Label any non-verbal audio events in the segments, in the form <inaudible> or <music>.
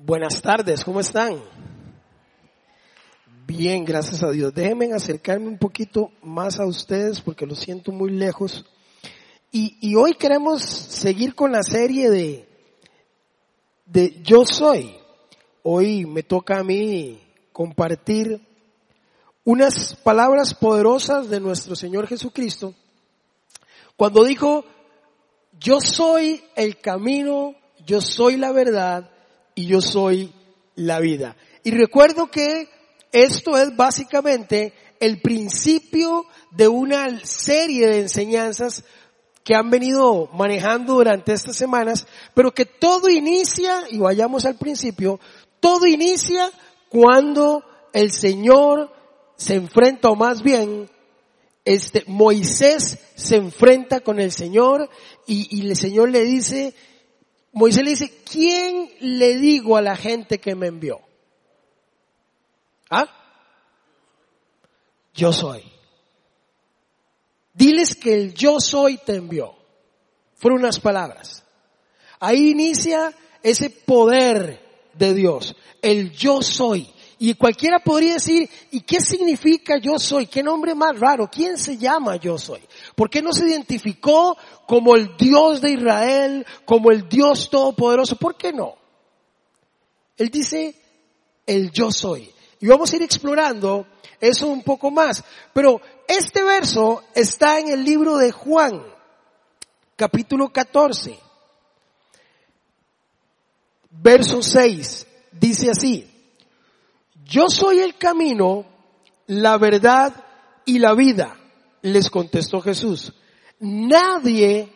Buenas tardes, ¿cómo están? Bien, gracias a Dios. Déjenme acercarme un poquito más a ustedes porque lo siento muy lejos. Y, y hoy queremos seguir con la serie de, de Yo Soy. Hoy me toca a mí compartir unas palabras poderosas de nuestro Señor Jesucristo cuando dijo, yo soy el camino, yo soy la verdad y yo soy la vida. Y recuerdo que esto es básicamente el principio de una serie de enseñanzas que han venido manejando durante estas semanas, pero que todo inicia, y vayamos al principio, todo inicia cuando el Señor se enfrenta, o más bien, este, Moisés se enfrenta con el Señor y, y el Señor le dice, Moisés le dice, ¿quién le digo a la gente que me envió? ¿Ah? Yo soy. Diles que el yo soy te envió. Fueron unas palabras. Ahí inicia ese poder de Dios. El yo soy. Y cualquiera podría decir, ¿y qué significa yo soy? ¿Qué nombre más raro? ¿Quién se llama yo soy? ¿Por qué no se identificó como el Dios de Israel, como el Dios todopoderoso? ¿Por qué no? Él dice, el yo soy. Y vamos a ir explorando eso un poco más. Pero este verso está en el libro de Juan, capítulo 14, verso 6. Dice así, yo soy el camino, la verdad y la vida, les contestó Jesús. Nadie,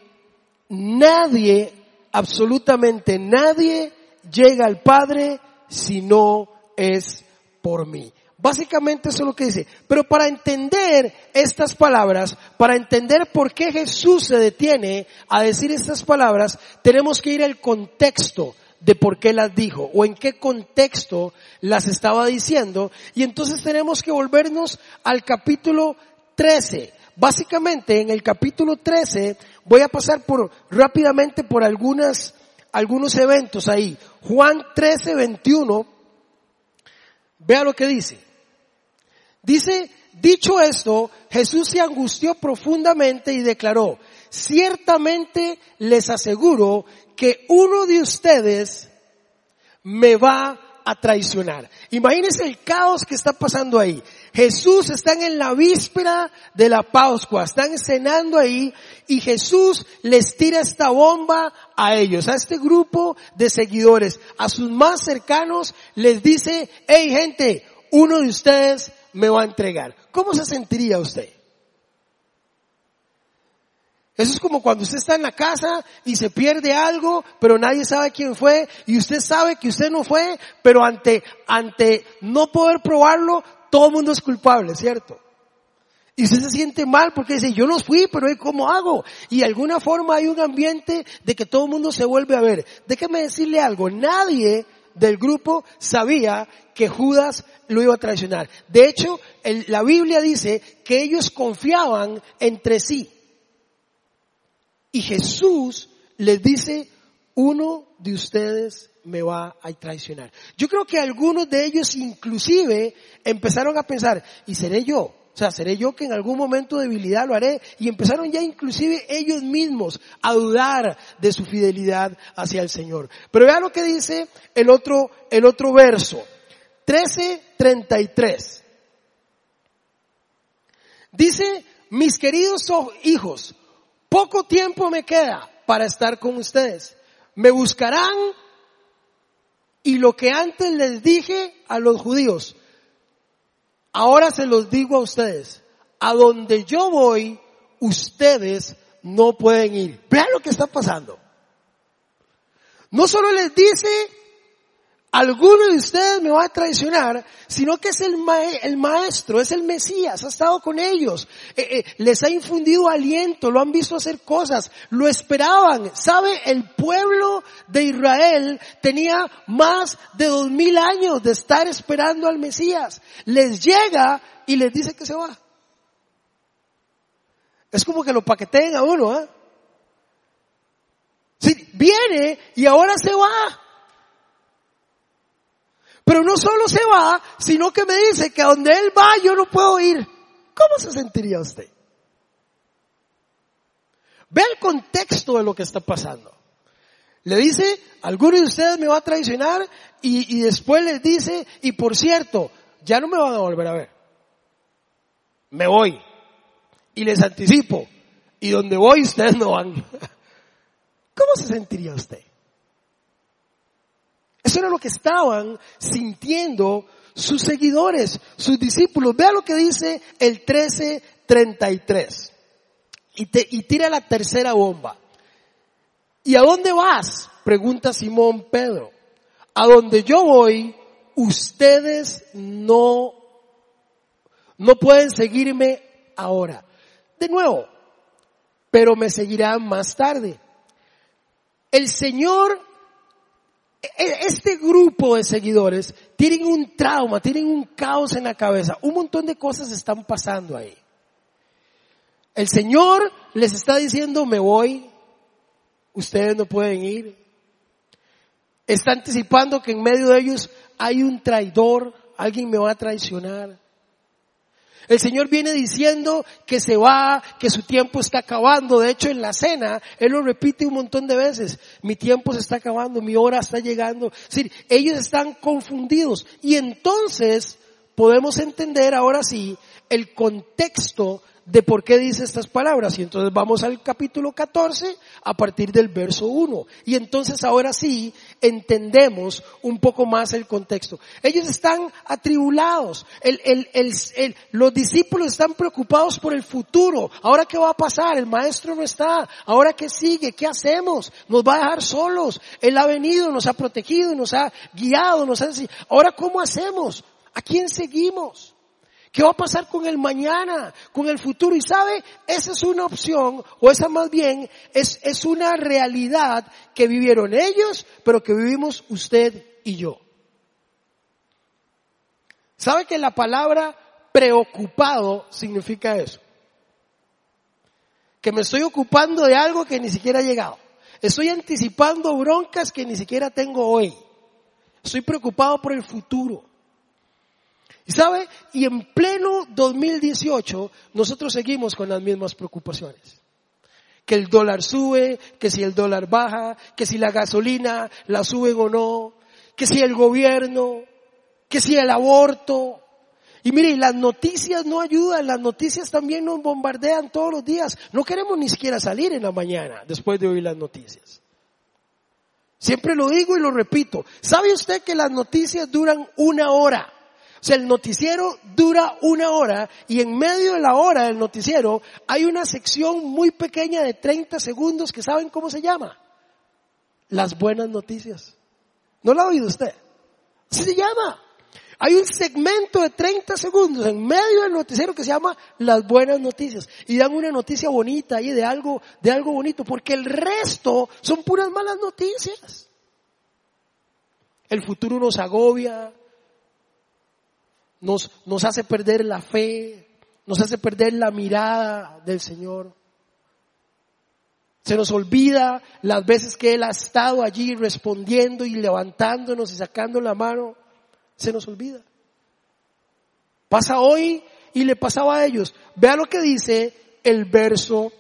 nadie, absolutamente nadie llega al Padre si no es por mí. Básicamente eso es lo que dice. Pero para entender estas palabras, para entender por qué Jesús se detiene a decir estas palabras, tenemos que ir al contexto de por qué las dijo o en qué contexto las estaba diciendo. Y entonces tenemos que volvernos al capítulo 13. Básicamente en el capítulo 13 voy a pasar por rápidamente por algunas algunos eventos ahí. Juan 13, 21. Vea lo que dice. Dice, dicho esto, Jesús se angustió profundamente y declaró, ciertamente les aseguro que uno de ustedes me va a traicionar. Imagínense el caos que está pasando ahí. Jesús está en la víspera de la Pascua, están cenando ahí y Jesús les tira esta bomba a ellos, a este grupo de seguidores, a sus más cercanos les dice, hey gente, uno de ustedes me va a entregar. ¿Cómo se sentiría usted? Eso es como cuando usted está en la casa y se pierde algo, pero nadie sabe quién fue, y usted sabe que usted no fue, pero ante, ante no poder probarlo, todo el mundo es culpable, ¿cierto? Y usted se siente mal porque dice, yo no fui, pero ¿cómo hago? Y de alguna forma hay un ambiente de que todo el mundo se vuelve a ver. Déjeme decirle algo, nadie del grupo sabía que Judas lo iba a traicionar. De hecho, la Biblia dice que ellos confiaban entre sí. Y Jesús les dice, uno de ustedes me va a traicionar. Yo creo que algunos de ellos inclusive empezaron a pensar, ¿y seré yo? O sea, seré yo que en algún momento de debilidad lo haré. Y empezaron ya inclusive ellos mismos a dudar de su fidelidad hacia el Señor. Pero vean lo que dice el otro, el otro verso. 13:33. Dice, mis queridos hijos, poco tiempo me queda para estar con ustedes. Me buscarán y lo que antes les dije a los judíos, ahora se los digo a ustedes. A donde yo voy, ustedes no pueden ir. Vean lo que está pasando. No solo les dice alguno de ustedes me va a traicionar, sino que es el, el maestro, es el Mesías, ha estado con ellos, eh, eh, les ha infundido aliento, lo han visto hacer cosas, lo esperaban. ¿Sabe? El pueblo de Israel tenía más de dos mil años de estar esperando al Mesías. Les llega y les dice que se va. Es como que lo paqueteen a uno, ¿eh? Viene y ahora se va. Pero no solo se va, sino que me dice que a donde Él va yo no puedo ir. ¿Cómo se sentiría usted? Ve el contexto de lo que está pasando. Le dice, alguno de ustedes me va a traicionar y, y después les dice, y por cierto, ya no me van a volver a ver. Me voy. Y les anticipo, y donde voy ustedes no van. <laughs> ¿Cómo se sentiría usted? Eso era lo que estaban sintiendo sus seguidores, sus discípulos. Vea lo que dice el 1333. Y, te, y tira la tercera bomba. ¿Y a dónde vas? Pregunta Simón Pedro. A donde yo voy, ustedes no, no pueden seguirme ahora. De nuevo, pero me seguirán más tarde. El Señor, este grupo de seguidores tienen un trauma, tienen un caos en la cabeza, un montón de cosas están pasando ahí. El Señor les está diciendo, me voy, ustedes no pueden ir. Está anticipando que en medio de ellos hay un traidor, alguien me va a traicionar. El Señor viene diciendo que se va, que su tiempo está acabando. De hecho, en la cena, Él lo repite un montón de veces. Mi tiempo se está acabando, mi hora está llegando. Es ellos están confundidos. Y entonces podemos entender ahora sí el contexto de por qué dice estas palabras. Y entonces vamos al capítulo 14 a partir del verso 1. Y entonces ahora sí entendemos un poco más el contexto. Ellos están atribulados. El, el, el, los discípulos están preocupados por el futuro. Ahora qué va a pasar? El maestro no está. Ahora qué sigue? ¿Qué hacemos? Nos va a dejar solos. Él ha venido, nos ha protegido, nos ha guiado, nos ha... Ahora ¿cómo hacemos? ¿A quién seguimos? ¿Qué va a pasar con el mañana, con el futuro? Y sabe, esa es una opción, o esa más bien es, es una realidad que vivieron ellos, pero que vivimos usted y yo. ¿Sabe que la palabra preocupado significa eso? Que me estoy ocupando de algo que ni siquiera ha llegado. Estoy anticipando broncas que ni siquiera tengo hoy. Estoy preocupado por el futuro. Y sabe, y en pleno 2018 nosotros seguimos con las mismas preocupaciones. Que el dólar sube, que si el dólar baja, que si la gasolina la suben o no, que si el gobierno, que si el aborto. Y mire, las noticias no ayudan, las noticias también nos bombardean todos los días. No queremos ni siquiera salir en la mañana después de oír las noticias. Siempre lo digo y lo repito. ¿Sabe usted que las noticias duran una hora? Sea, el noticiero dura una hora y en medio de la hora del noticiero hay una sección muy pequeña de 30 segundos que saben cómo se llama. Las buenas noticias. ¿No lo ha oído usted? Así se llama. Hay un segmento de 30 segundos en medio del noticiero que se llama las buenas noticias. Y dan una noticia bonita ahí de algo, de algo bonito, porque el resto son puras malas noticias. El futuro nos agobia, nos, nos hace perder la fe, nos hace perder la mirada del Señor. Se nos olvida las veces que Él ha estado allí respondiendo y levantándonos y sacando la mano. Se nos olvida. Pasa hoy y le pasaba a ellos. Vea lo que dice el verso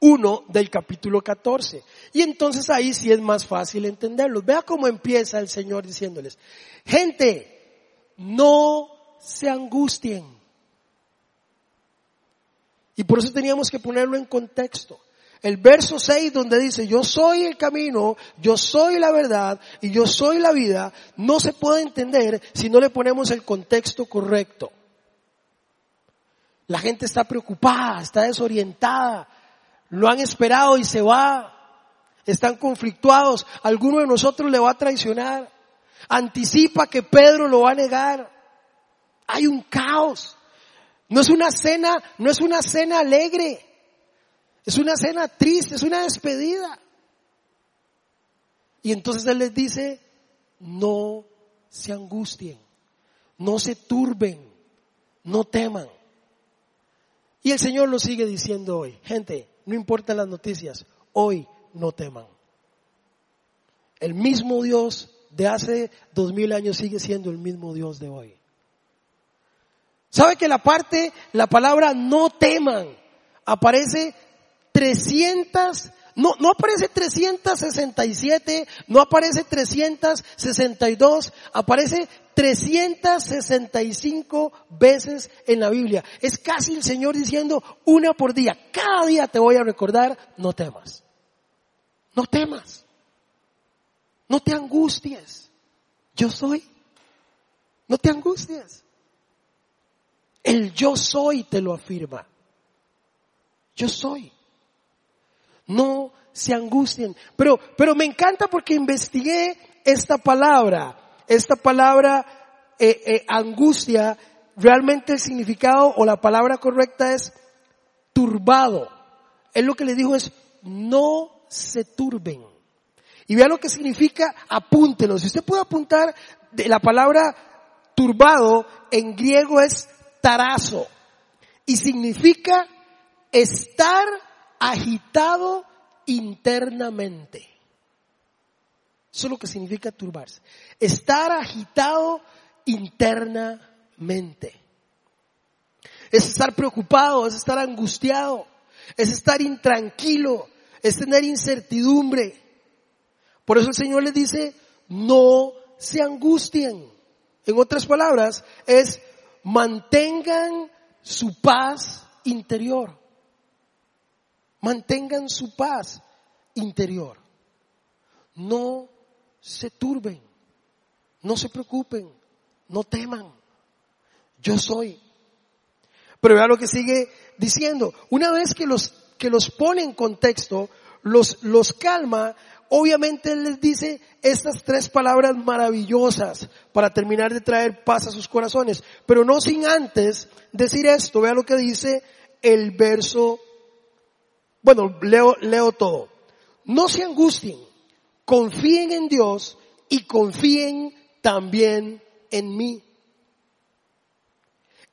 1 del capítulo 14. Y entonces ahí sí es más fácil entenderlo. Vea cómo empieza el Señor diciéndoles, gente, no se angustien. Y por eso teníamos que ponerlo en contexto. El verso 6 donde dice, yo soy el camino, yo soy la verdad y yo soy la vida, no se puede entender si no le ponemos el contexto correcto. La gente está preocupada, está desorientada, lo han esperado y se va, están conflictuados, alguno de nosotros le va a traicionar anticipa que Pedro lo va a negar. Hay un caos. No es una cena, no es una cena alegre. Es una cena triste, es una despedida. Y entonces Él les dice, no se angustien, no se turben, no teman. Y el Señor lo sigue diciendo hoy, gente, no importan las noticias, hoy no teman. El mismo Dios de hace dos mil años sigue siendo el mismo Dios de hoy. ¿Sabe que la parte, la palabra no teman, aparece 300, no, no aparece 367, no aparece 362, aparece 365 veces en la Biblia. Es casi el Señor diciendo una por día. Cada día te voy a recordar, no temas. No temas. No te angusties. Yo soy. No te angusties. El yo soy te lo afirma. Yo soy. No se angustien. Pero, pero me encanta porque investigué esta palabra. Esta palabra eh, eh, angustia, realmente el significado o la palabra correcta es turbado. Él lo que le dijo es no se turben. Y vea lo que significa, apúntelo. Si usted puede apuntar la palabra turbado, en griego es tarazo y significa estar agitado internamente. Eso es lo que significa turbarse. Estar agitado internamente. Es estar preocupado, es estar angustiado, es estar intranquilo, es tener incertidumbre. Por eso el Señor les dice, no se angustien. En otras palabras, es mantengan su paz interior. Mantengan su paz interior. No se turben, no se preocupen, no teman. Yo soy. Pero vea lo que sigue diciendo. Una vez que los, que los pone en contexto, los, los calma, obviamente Él les dice estas tres palabras maravillosas para terminar de traer paz a sus corazones. Pero no sin antes decir esto, vea lo que dice el verso, bueno, leo, leo todo. No se angustien, confíen en Dios y confíen también en mí.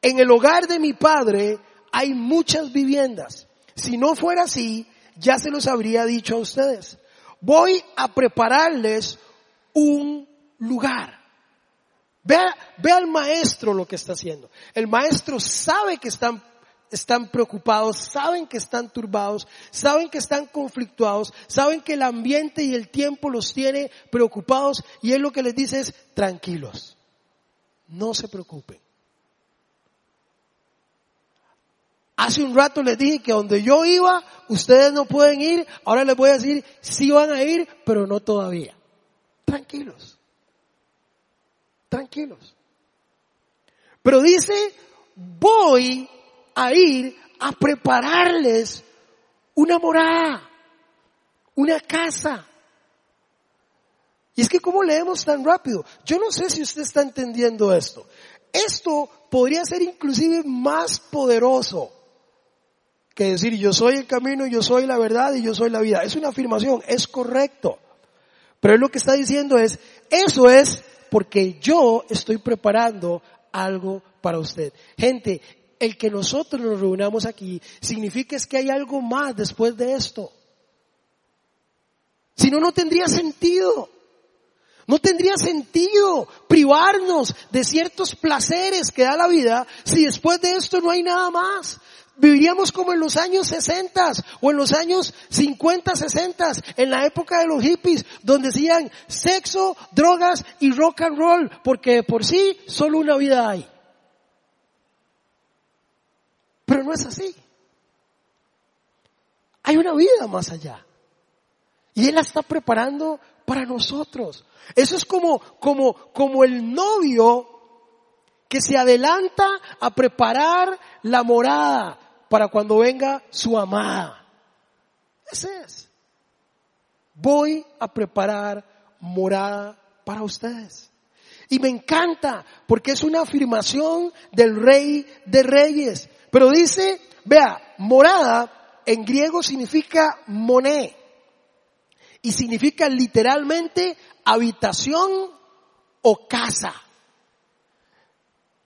En el hogar de mi padre hay muchas viviendas. Si no fuera así, ya se los habría dicho a ustedes voy a prepararles un lugar. Vea, ve al maestro lo que está haciendo. El maestro sabe que están, están preocupados, saben que están turbados, saben que están conflictuados, saben que el ambiente y el tiempo los tiene preocupados y él lo que les dice es tranquilos, no se preocupen. Hace un rato les dije que donde yo iba, ustedes no pueden ir. Ahora les voy a decir, sí van a ir, pero no todavía. Tranquilos. Tranquilos. Pero dice, voy a ir a prepararles una morada, una casa. Y es que ¿cómo leemos tan rápido? Yo no sé si usted está entendiendo esto. Esto podría ser inclusive más poderoso decir yo soy el camino, yo soy la verdad y yo soy la vida. Es una afirmación, es correcto. Pero él lo que está diciendo es, eso es porque yo estoy preparando algo para usted. Gente, el que nosotros nos reunamos aquí significa es que hay algo más después de esto. Si no, no tendría sentido. No tendría sentido privarnos de ciertos placeres que da la vida si después de esto no hay nada más. Viviríamos como en los años 60 o en los años 50, 60, en la época de los hippies, donde decían sexo, drogas y rock and roll, porque por sí solo una vida hay. Pero no es así. Hay una vida más allá. Y Él la está preparando para nosotros. Eso es como, como, como el novio que se adelanta a preparar la morada para cuando venga su amada. Ese es. Voy a preparar morada para ustedes. Y me encanta porque es una afirmación del rey de reyes. Pero dice, vea, morada en griego significa moné. Y significa literalmente habitación o casa.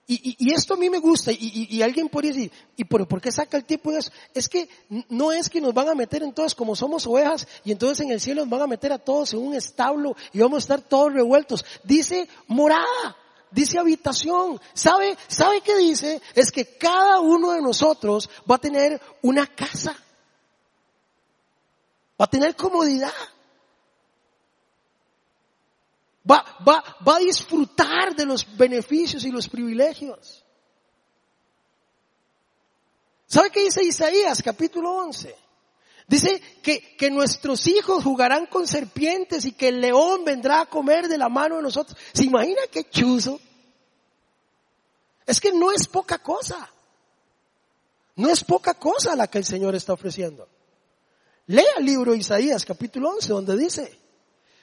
Y, esto a mí me gusta y, alguien podría decir, ¿y por, por, qué saca el tipo de eso? Es que no es que nos van a meter entonces como somos ovejas y entonces en el cielo nos van a meter a todos en un establo y vamos a estar todos revueltos. Dice morada, dice habitación. ¿Sabe, sabe qué dice? Es que cada uno de nosotros va a tener una casa. Va a tener comodidad. Va, va, va a disfrutar de los beneficios y los privilegios. ¿Sabe qué dice Isaías capítulo 11? Dice que, que, nuestros hijos jugarán con serpientes y que el león vendrá a comer de la mano de nosotros. ¿Se imagina qué chuzo? Es que no es poca cosa. No es poca cosa la que el Señor está ofreciendo. Lea el libro de Isaías capítulo 11 donde dice,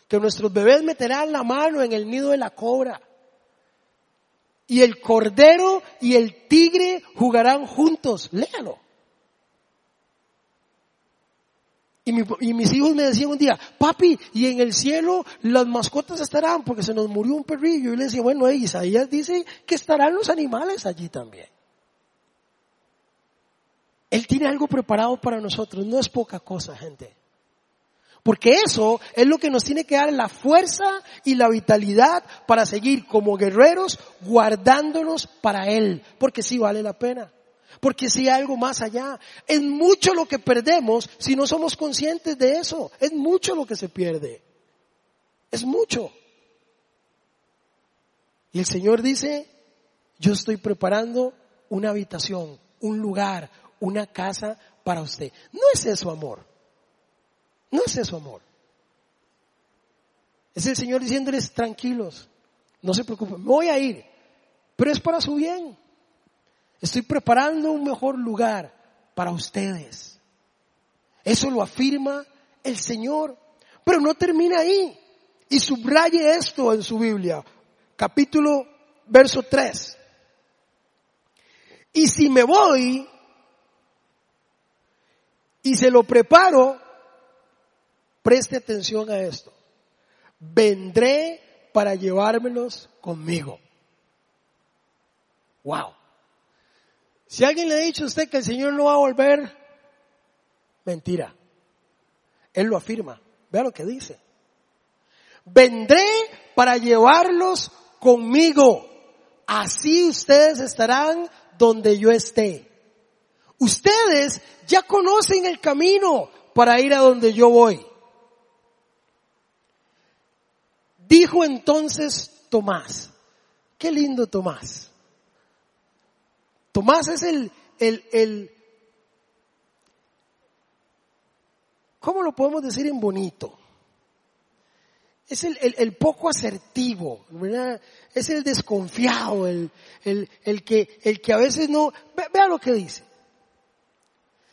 que nuestros bebés meterán la mano en el nido de la cobra. Y el cordero y el tigre jugarán juntos. Léalo. Y, mis hijos me decían un día, papi, y en el cielo las mascotas estarán porque se nos murió un perrillo. Y le decía, bueno, Isaías dice que estarán los animales allí también. Él tiene algo preparado para nosotros, no es poca cosa, gente. Porque eso es lo que nos tiene que dar la fuerza y la vitalidad para seguir como guerreros guardándonos para Él. Porque sí vale la pena. Porque sí hay algo más allá. Es mucho lo que perdemos si no somos conscientes de eso. Es mucho lo que se pierde. Es mucho. Y el Señor dice, yo estoy preparando una habitación, un lugar, una casa para usted. No es eso amor. No es eso amor. Es el Señor diciéndoles tranquilos, no se preocupen, me voy a ir, pero es para su bien. Estoy preparando un mejor lugar para ustedes. Eso lo afirma el Señor. Pero no termina ahí. Y subraye esto en su Biblia. Capítulo, verso 3. Y si me voy y se lo preparo, Preste atención a esto. Vendré para llevármelos conmigo. Wow. Si alguien le ha dicho a usted que el Señor no va a volver, mentira. Él lo afirma. Vea lo que dice. Vendré para llevarlos conmigo. Así ustedes estarán donde yo esté. Ustedes ya conocen el camino para ir a donde yo voy. Dijo entonces Tomás, qué lindo Tomás. Tomás es el, el, el, ¿cómo lo podemos decir en bonito? Es el, el, poco asertivo. Es el desconfiado, el, el, que, el que a veces no, vea lo que dice.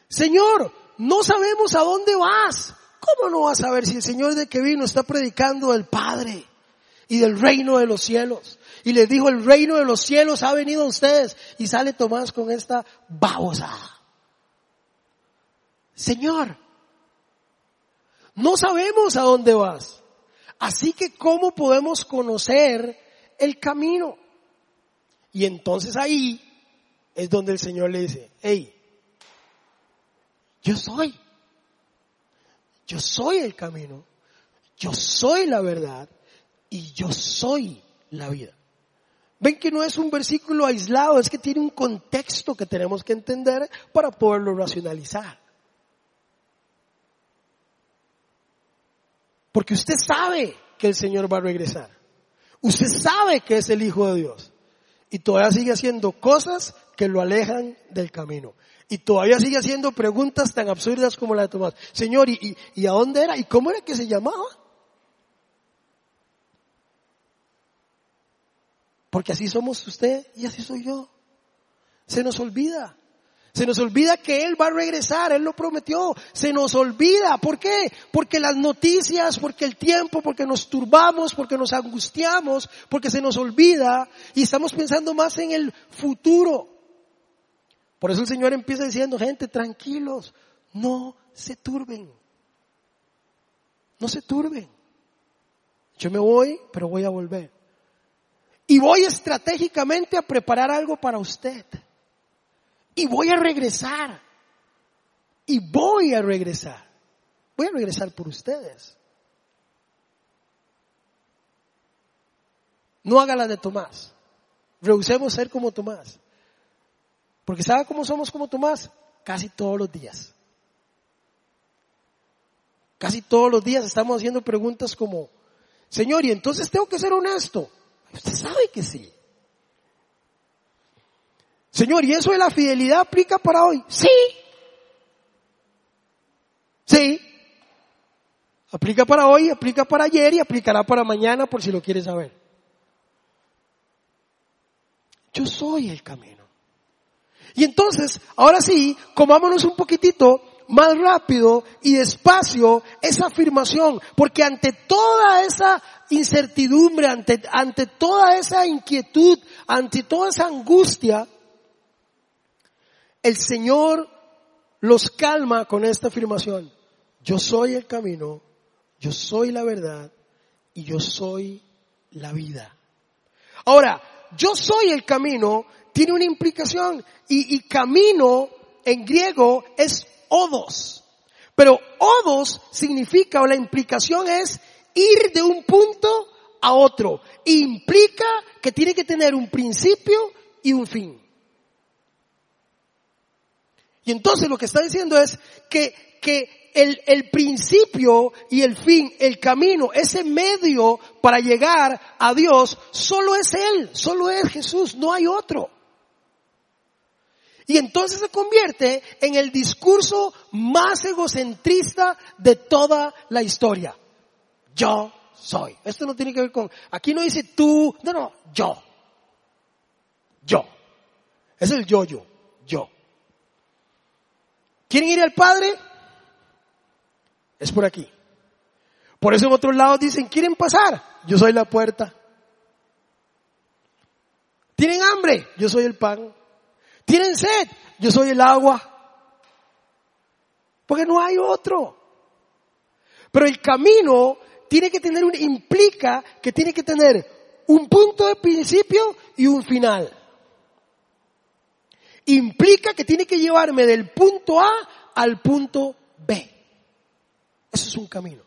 Señor, no sabemos a dónde vas. ¿Cómo no vas a saber si el Señor de que vino está predicando el Padre? y del reino de los cielos. Y les dijo, el reino de los cielos ha venido a ustedes. Y sale Tomás con esta babosa. Señor, no sabemos a dónde vas. Así que ¿cómo podemos conocer el camino? Y entonces ahí es donde el Señor le dice, hey, yo soy. Yo soy el camino. Yo soy la verdad y yo soy la vida. Ven que no es un versículo aislado, es que tiene un contexto que tenemos que entender para poderlo racionalizar. Porque usted sabe que el Señor va a regresar. Usted sabe que es el Hijo de Dios. Y todavía sigue haciendo cosas que lo alejan del camino. Y todavía sigue haciendo preguntas tan absurdas como la de Tomás. Señor, ¿y, y, y a dónde era? ¿Y cómo era que se llamaba? Porque así somos usted y así soy yo. Se nos olvida. Se nos olvida que Él va a regresar, Él lo prometió. Se nos olvida. ¿Por qué? Porque las noticias, porque el tiempo, porque nos turbamos, porque nos angustiamos, porque se nos olvida y estamos pensando más en el futuro. Por eso el Señor empieza diciendo, gente, tranquilos, no se turben. No se turben. Yo me voy, pero voy a volver. y voy estratégicamente a preparar algo para usted. Y voy a regresar. Y voy a regresar. Voy a regresar por ustedes. No haga la de Tomás. Rehusemos ser como Tomás. Porque ¿sabe cómo somos como Tomás? Casi todos los días. Casi todos los días estamos haciendo preguntas como, Señor, y entonces tengo que ser honesto. Usted sabe que sí. Señor, ¿y eso de la fidelidad aplica para hoy? Sí. Sí. Aplica para hoy, aplica para ayer y aplicará para mañana por si lo quieres saber. Yo soy el camino. Y entonces, ahora sí, comámonos un poquitito más rápido y despacio esa afirmación, porque ante toda esa incertidumbre, ante, ante toda esa inquietud, ante toda esa angustia, el Señor los calma con esta afirmación. Yo soy el camino, yo soy la verdad y yo soy la vida. Ahora, yo soy el camino tiene una implicación y, camino en griego es odos. Pero odos significa o la implicación es ir de un punto a otro. Implica que tiene que tener un principio y un fin. Y entonces lo que está diciendo es que, que el, el, principio y el fin, el camino, ese medio para llegar a Dios, solo es Él, solo es Jesús, no hay otro. Y entonces se convierte en el discurso más egocentrista de toda la historia. Yo soy. Esto no tiene que ver con, aquí no dice tú, no, no, yo. Yo. Es el yo-yo, yo. ¿Quieren ir al Padre? Es por aquí. Por eso en otros lados dicen, ¿quieren pasar? Yo soy la puerta. ¿Tienen hambre? Yo soy el pan. ¿Tienen sed? Yo soy el agua. Porque no hay otro. Pero el camino tiene que tener un, implica que tiene que tener un punto de principio y un final. Implica que tiene que llevarme del punto A al punto B. Eso es un camino.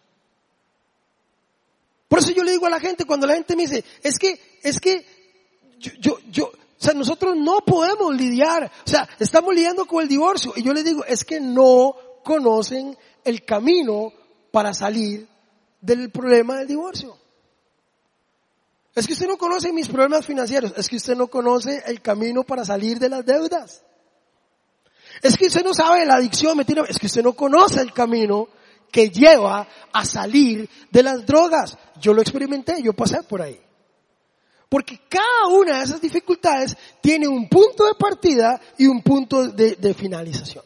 Por eso yo le digo a la gente, cuando la gente me dice, es que, es que, yo, yo, yo sea, nosotros no podemos lidiar, o sea, estamos lidiando con el divorcio. Y yo les digo, es que no conocen el camino para salir del problema del divorcio. Es que usted no conoce mis problemas financieros, es que usted no conoce el camino para salir de las deudas. Es que usted no sabe la adicción, es que usted no conoce el camino que lleva a salir de las drogas. Yo lo experimenté, yo pasé por ahí. Porque cada una de esas dificultades tiene un punto de partida y un punto de, finalización.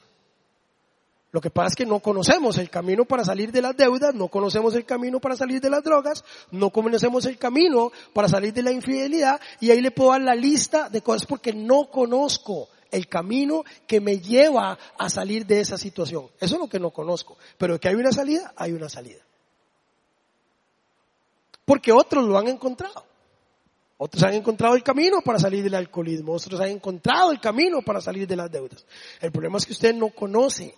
Lo que pasa es que no conocemos el camino para salir de las deudas, no conocemos el camino para salir de las drogas, no conocemos el camino para salir de la infidelidad y ahí le puedo dar la lista de cosas porque no conozco el camino que me lleva a salir de esa situación. Eso es lo que no conozco. Pero que hay una salida, hay una salida. Porque otros lo han encontrado. Otros han encontrado el camino para salir del alcoholismo, otros han encontrado el camino para salir de las deudas. El problema es que usted no conoce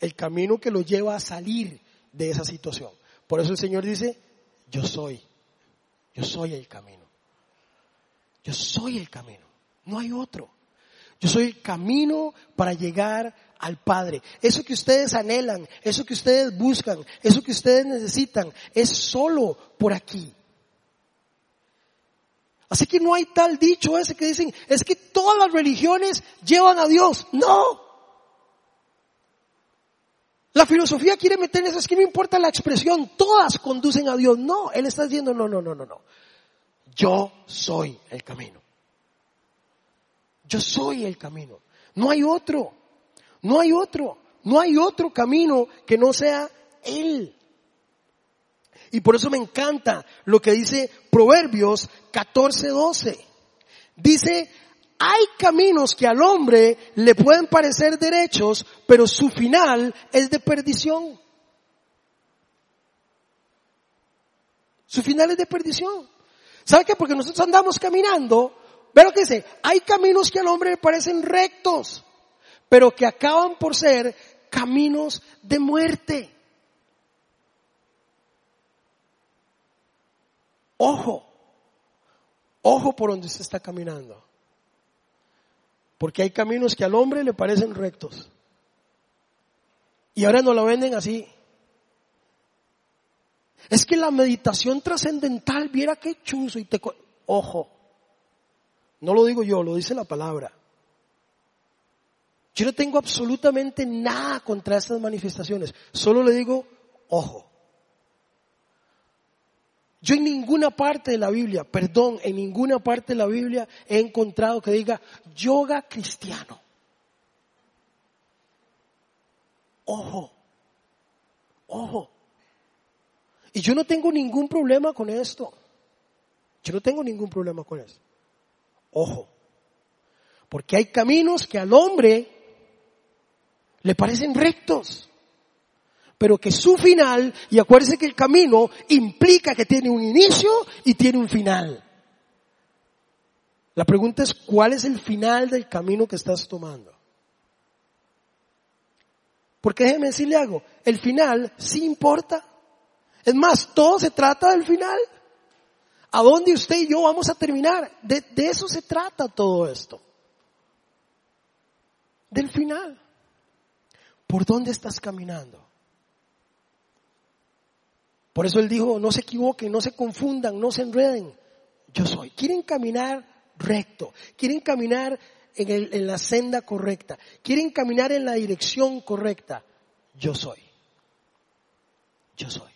el camino que lo lleva a salir de esa situación. Por eso el Señor dice, yo soy, yo soy el camino. Yo soy el camino, no hay otro. Yo soy el camino para llegar al Padre. Eso que ustedes anhelan, eso que ustedes buscan, eso que ustedes necesitan, es solo por aquí. Así que no hay tal dicho ese que dicen, es que todas las religiones llevan a Dios. No. La filosofía quiere meter eso, es que no importa la expresión, todas conducen a Dios. No, Él está diciendo, no, no, no, no, no. Yo soy el camino. Yo soy el camino. No hay otro. No hay otro. No hay otro camino que no sea Él. Y por eso me encanta lo que dice Proverbios 14:12. Dice, hay caminos que al hombre le pueden parecer derechos, pero su final es de perdición. Su final es de perdición. ¿Sabe qué? Porque nosotros andamos caminando, ve lo que dice, hay caminos que al hombre le parecen rectos, pero que acaban por ser caminos de muerte. Ojo, ojo por donde se está caminando. Porque hay caminos que al hombre le parecen rectos. Y ahora nos lo venden así. Es que la meditación trascendental, viera qué chuzo y te... Ojo, no lo digo yo, lo dice la palabra. Yo no tengo absolutamente nada contra estas manifestaciones, solo le digo, ojo. Yo en ninguna parte de la Biblia, perdón, en ninguna parte de la Biblia he encontrado que diga yoga cristiano. Ojo, ojo. Y yo no tengo ningún problema con esto. Yo no tengo ningún problema con eso. Ojo. Porque hay caminos que al hombre le parecen rectos. Pero que su final, y acuérdese que el camino implica que tiene un inicio y tiene un final. La pregunta es, ¿cuál es el final del camino que estás tomando? Porque déjeme decirle algo, el final sí importa. Es más, todo se trata del final. ¿A dónde usted y yo vamos a terminar? De, eso se trata todo esto. Del final. ¿Por dónde estás caminando? Por eso él dijo, no se equivoquen, no se confundan, no se enreden. Yo soy. Quieren caminar recto, quieren caminar en, en la senda correcta, quieren caminar en la dirección correcta. Yo soy. Yo soy.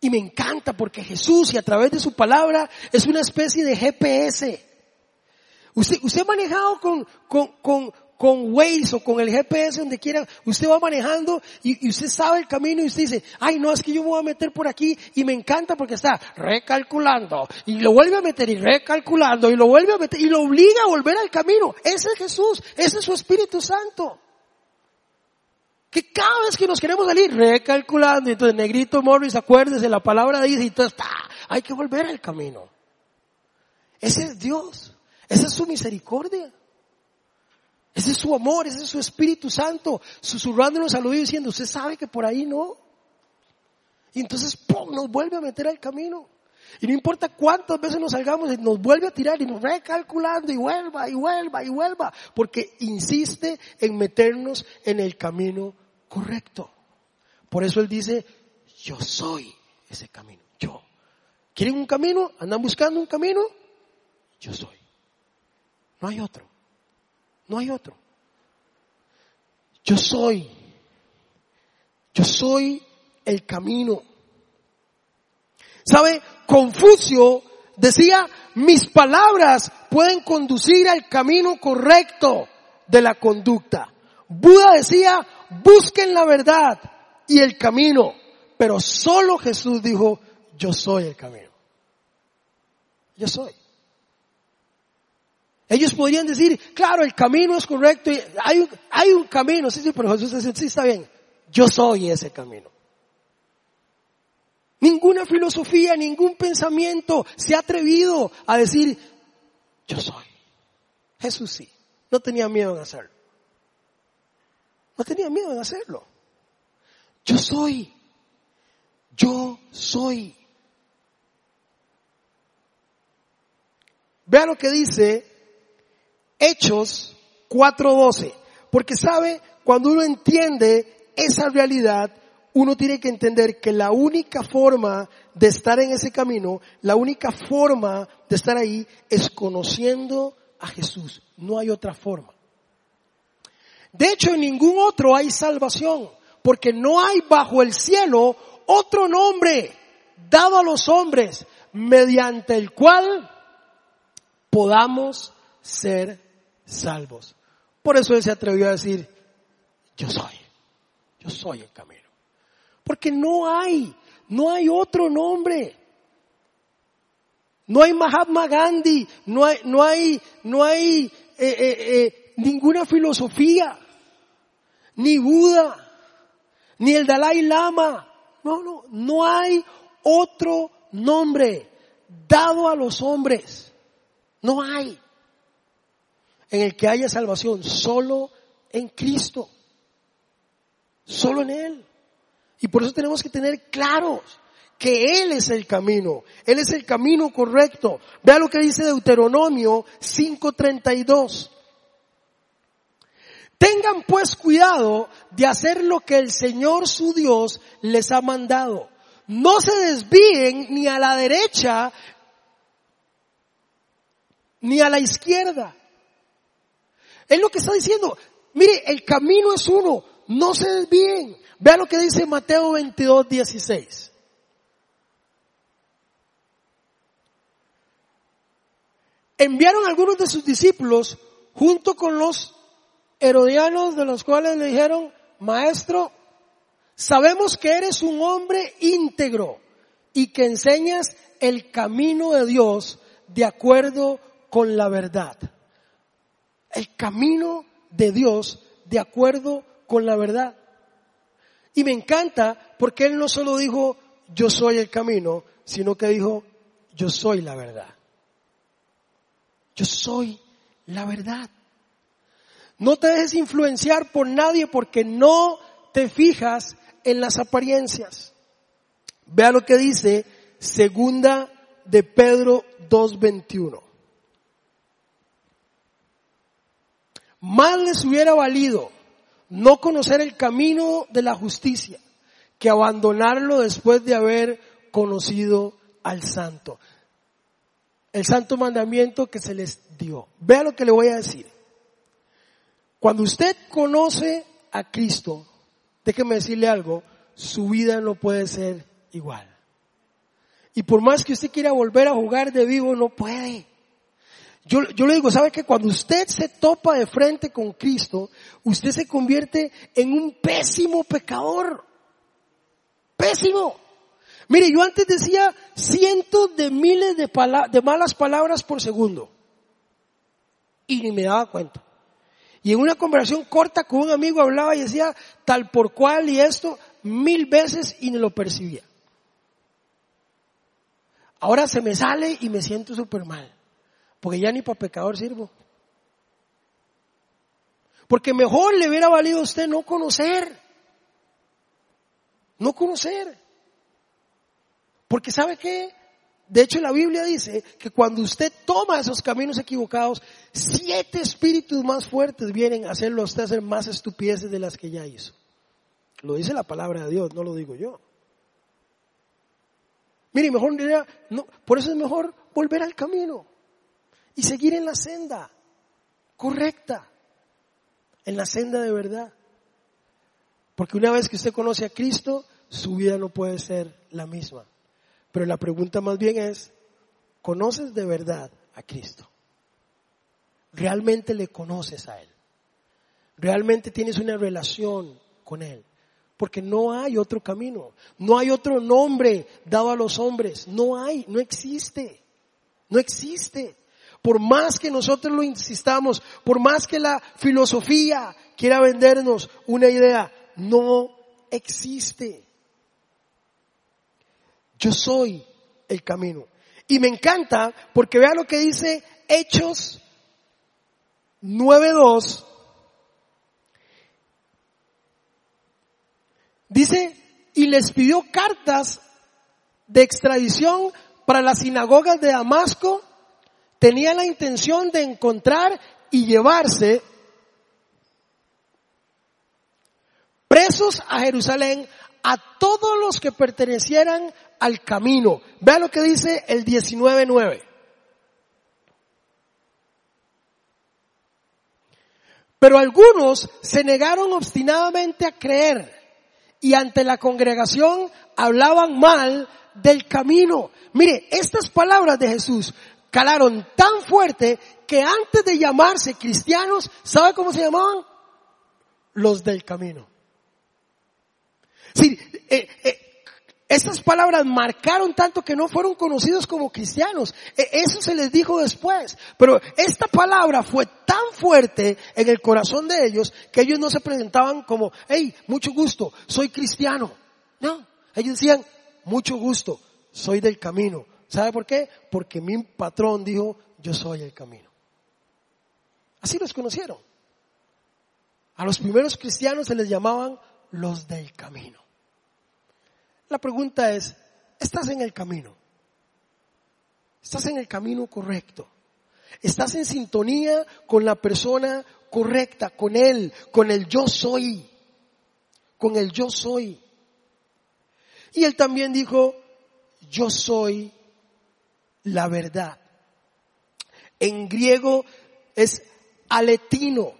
Y me encanta porque Jesús y a través de su palabra es una especie de GPS. Usted, usted ha manejado con, con, con, con Waze o con el GPS donde quiera, usted va manejando y, y, usted sabe el camino y usted dice, ay no, es que yo me voy a meter por aquí y me encanta porque está recalculando y lo vuelve a meter y recalculando y lo vuelve a meter y lo obliga a volver al camino. Ese es Jesús, ese es su Espíritu Santo que cada vez que nos queremos salir recalculando, entonces negrito Morris, acuérdese, la palabra dice, y entonces hay que volver al camino. Ese es Dios, esa es su misericordia. Ese es su amor, ese es su Espíritu Santo, susurrándonos al oído diciendo, usted sabe que por ahí no. Y entonces, ¡pum!, nos vuelve a meter al camino. Y no importa cuántas veces nos salgamos, nos vuelve a tirar y nos recalculando y vuelva y vuelva y vuelva, porque insiste en meternos en el camino correcto. Por eso Él dice, yo soy ese camino, yo. ¿Quieren un camino? ¿Andan buscando un camino? Yo soy. No hay otro. No hay otro. Yo soy. Yo soy el camino. ¿Sabe? Confucio decía, mis palabras pueden conducir al camino correcto de la conducta. Buda decía, busquen la verdad y el camino. Pero solo Jesús dijo, yo soy el camino. Yo soy. Ellos podrían decir, claro, el camino es correcto, y hay, un, hay un camino, sí, sí, pero Jesús dice, sí, está bien, yo soy ese camino. Ninguna filosofía, ningún pensamiento se ha atrevido a decir, yo soy. Jesús sí, no tenía miedo en hacerlo. No tenía miedo en hacerlo. Yo soy. Yo soy. Vea lo que dice Hechos 4:12. Porque sabe, cuando uno entiende esa realidad, uno tiene que entender que la única forma de estar en ese camino, la única forma de estar ahí es conociendo a Jesús. No hay otra forma. De hecho, en ningún otro hay salvación, porque no hay bajo el cielo otro nombre dado a los hombres mediante el cual podamos ser salvos. Por eso él se atrevió a decir, yo soy, yo soy el camino. Porque no hay, no hay otro nombre. No hay Mahatma Gandhi, no hay, no hay, no hay eh, eh, eh, ninguna filosofía ni Buda, ni el Dalai Lama. No, no, no hay otro nombre dado a los hombres. No hay. En el que haya salvación, solo en Cristo. Solo en Él. Y por eso tenemos que tener claros que Él es el camino. Él es el camino correcto. Vea lo que dice Deuteronomio 5.32. Tengan pues cuidado de hacer lo que el Señor su Dios les ha mandado. No se desvíen ni a la derecha ni a la izquierda. Es lo que está diciendo. Mire, el camino es uno. No se desvíen. Vea lo que dice Mateo 22, 16. Enviaron algunos de sus discípulos junto con los herodianos de los cuales le dijeron, maestro, sabemos que eres un hombre íntegro y que enseñas el camino de Dios de acuerdo con la verdad. El camino de Dios de acuerdo con la verdad. Y me encanta porque Él no solo dijo, yo soy el camino, sino que dijo, yo soy la verdad. Yo soy la verdad. No te dejes influenciar por nadie porque no te fijas en las apariencias. Vea lo que dice segunda de Pedro 2.21. Más les hubiera valido no conocer el camino de la justicia que abandonarlo después de haber conocido al santo. El santo mandamiento que se les dio. Vea lo que le voy a decir. Cuando usted conoce a Cristo, déjeme decirle algo, su vida no puede ser igual. Y por más que usted quiera volver a jugar de vivo, no puede. Yo, yo le digo, ¿sabe que cuando usted se topa de frente con Cristo, usted se convierte en un pésimo pecador? Pésimo. Mire, yo antes decía cientos de miles de, de malas palabras por segundo. Y ni me daba cuenta. Y en una conversación corta con un amigo hablaba y decía tal por cual y esto mil veces y no lo percibía. Ahora se me sale y me siento súper mal. Porque ya ni para pecador sirvo. Porque mejor le hubiera valido a usted no conocer. No conocer. Porque ¿sabe qué? De hecho, la Biblia dice que cuando usted toma esos caminos equivocados, siete espíritus más fuertes vienen a hacerlo a usted hacer más estupideces de las que ya hizo. Lo dice la palabra de Dios, no lo digo yo. Mire, mejor no, por eso es mejor volver al camino y seguir en la senda correcta, en la senda de verdad. Porque una vez que usted conoce a Cristo, su vida no puede ser la misma. Pero la pregunta más bien es, ¿conoces de verdad a Cristo? ¿Realmente le conoces a Él? ¿Realmente tienes una relación con Él? Porque no hay otro camino, no hay otro nombre dado a los hombres, no hay, no existe, no existe. Por más que nosotros lo insistamos, por más que la filosofía quiera vendernos una idea, no existe. Yo soy el camino. Y me encanta porque vea lo que dice Hechos 9.2. Dice, y les pidió cartas de extradición para las sinagogas de Damasco. Tenía la intención de encontrar y llevarse presos a Jerusalén a todos los que pertenecieran al camino. Vea lo que dice el 19.9. Pero algunos se negaron obstinadamente a creer y ante la congregación hablaban mal del camino. Mire, estas palabras de Jesús calaron tan fuerte que antes de llamarse cristianos, ¿sabe cómo se llamaban? Los del camino. Sí, eh, eh, estas palabras marcaron tanto que no fueron conocidos como cristianos. E, eso se les dijo después. Pero esta palabra fue tan fuerte en el corazón de ellos que ellos no se presentaban como, hey, mucho gusto, soy cristiano. No, ellos decían, mucho gusto, soy del camino. ¿Sabe por qué? Porque mi patrón dijo, yo soy el camino. Así los conocieron. A los primeros cristianos se les llamaban los del camino. La pregunta es, ¿estás en el camino? ¿Estás en el camino correcto? ¿Estás en sintonía con la persona correcta, con Él, con el yo soy? Con el yo soy. Y Él también dijo, yo soy la verdad. En griego es aletino,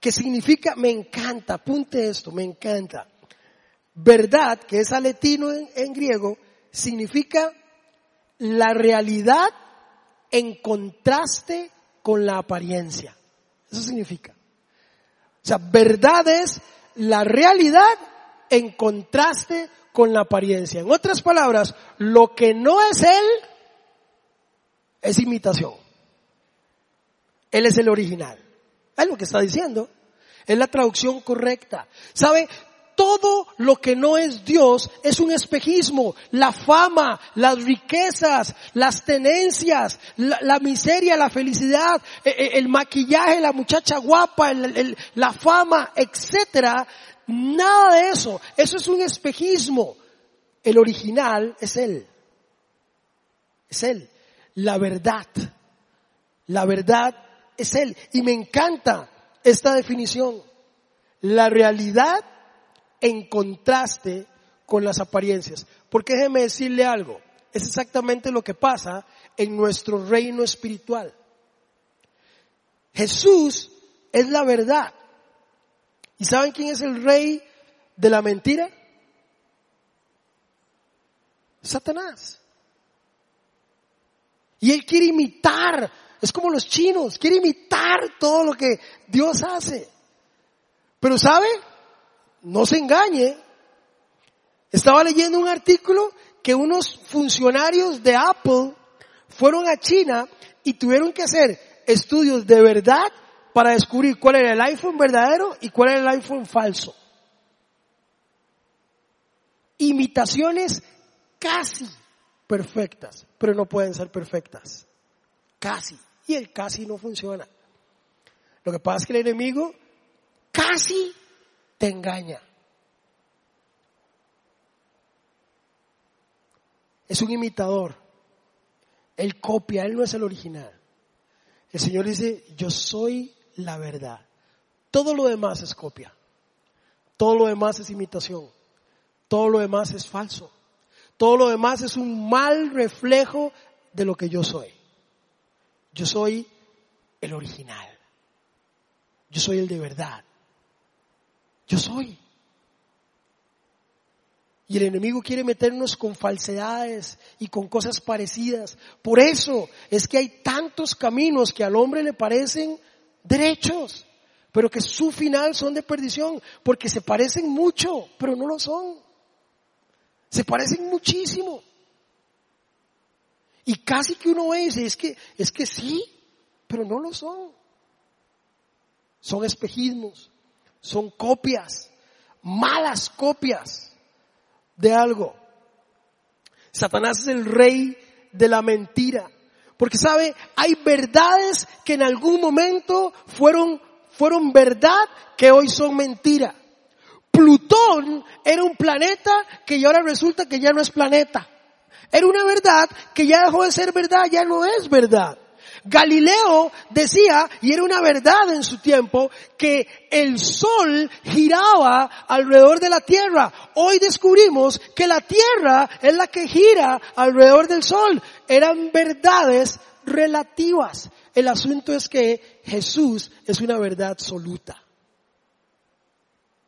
que significa me encanta, apunte esto, me encanta. Verdad, que es aletino en, griego, significa la realidad en contraste con la apariencia. Eso significa. O sea, verdad es la realidad en contraste con la apariencia. En otras palabras, lo que no es Él es imitación. Él es el original. Es lo que está diciendo. Es la traducción correcta. ¿Sabe? Todo lo que no es Dios es un espejismo. La fama, las riquezas, las tenencias, la, miseria, la felicidad, e, e, el, maquillaje, la muchacha guapa, la fama, etcétera. Nada de eso. Eso es un espejismo. El original es Él. Es Él. La verdad. La verdad es Él. Y me encanta esta definición. La realidad en contraste con las apariencias. Porque déjeme decirle algo. Es exactamente lo que pasa en nuestro reino espiritual. Jesús es la verdad. ¿Y saben quién es el rey de la mentira? Satanás. Y él quiere imitar es como los chinos, quiere imitar todo lo que Dios hace. Pero ¿sabe? No se engañe. Estaba leyendo un artículo que unos funcionarios de Apple fueron a China y tuvieron que hacer estudios de verdad para descubrir cuál era el iPhone verdadero y cuál era el iPhone falso. Imitaciones casi perfectas, pero no pueden ser perfectas. Casi y el casi no funciona. Lo que pasa es que el enemigo casi te engaña. Es un imitador. Él copia, él no es el original. El Señor dice, yo soy la verdad. Todo lo demás es copia. Todo lo demás es imitación. Todo lo demás es falso. Todo lo demás es un mal reflejo de lo que yo soy. Yo soy el original. Yo soy el de verdad. Yo soy. Y el enemigo quiere meternos con falsedades y con cosas parecidas. Por eso es que hay tantos caminos que al hombre le parecen derechos, pero que su final son de perdición, porque se parecen mucho, pero no lo son. Se parecen muchísimo. Y casi que uno dice, es que, es que sí, pero no lo son. Son espejismos, son copias, malas copias de algo. Satanás es el rey de la mentira. Porque sabe, hay verdades que en algún momento fueron, fueron verdad que hoy son mentira. Plutón era un planeta que ahora resulta que ya no es planeta. Era una verdad que ya dejó de ser verdad, ya no es verdad. Galileo decía, y era una verdad en su tiempo, que el sol giraba alrededor de la tierra. Hoy descubrimos que la tierra es la que gira alrededor del sol. Eran verdades relativas. El asunto es que Jesús es una verdad absoluta.